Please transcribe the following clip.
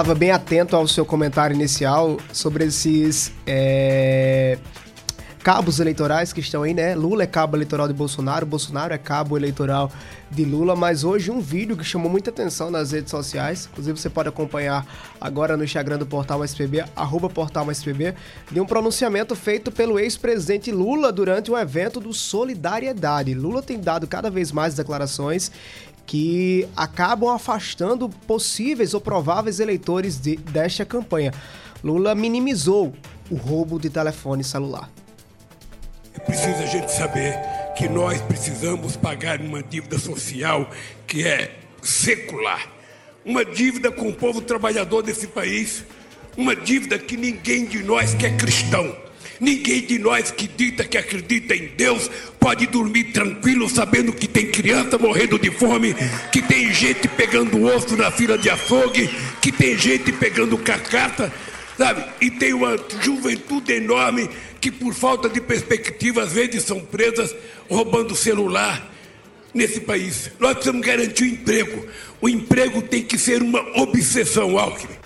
estava bem atento ao seu comentário inicial sobre esses é, cabos eleitorais que estão aí, né? Lula é cabo eleitoral de Bolsonaro, Bolsonaro é cabo eleitoral de Lula, mas hoje um vídeo que chamou muita atenção nas redes sociais, inclusive você pode acompanhar agora no Instagram do Portal SPB, arroba Portal SPB, de um pronunciamento feito pelo ex-presidente Lula durante um evento do Solidariedade. Lula tem dado cada vez mais declarações que acabam afastando possíveis ou prováveis eleitores de, desta campanha. Lula minimizou o roubo de telefone celular. É preciso a gente saber que nós precisamos pagar uma dívida social que é secular, uma dívida com o povo trabalhador desse país, uma dívida que ninguém de nós que é cristão, ninguém de nós que dita que acredita em Deus pode dormir tranquilo sabendo que tem criança morrendo de fome, que tem gente pegando osso na fila de açougue, que tem gente pegando carcaça, sabe? E tem uma juventude enorme que por falta de perspectiva às vezes são presas roubando celular nesse país. Nós precisamos garantir o emprego. O emprego tem que ser uma obsessão, Alckmin.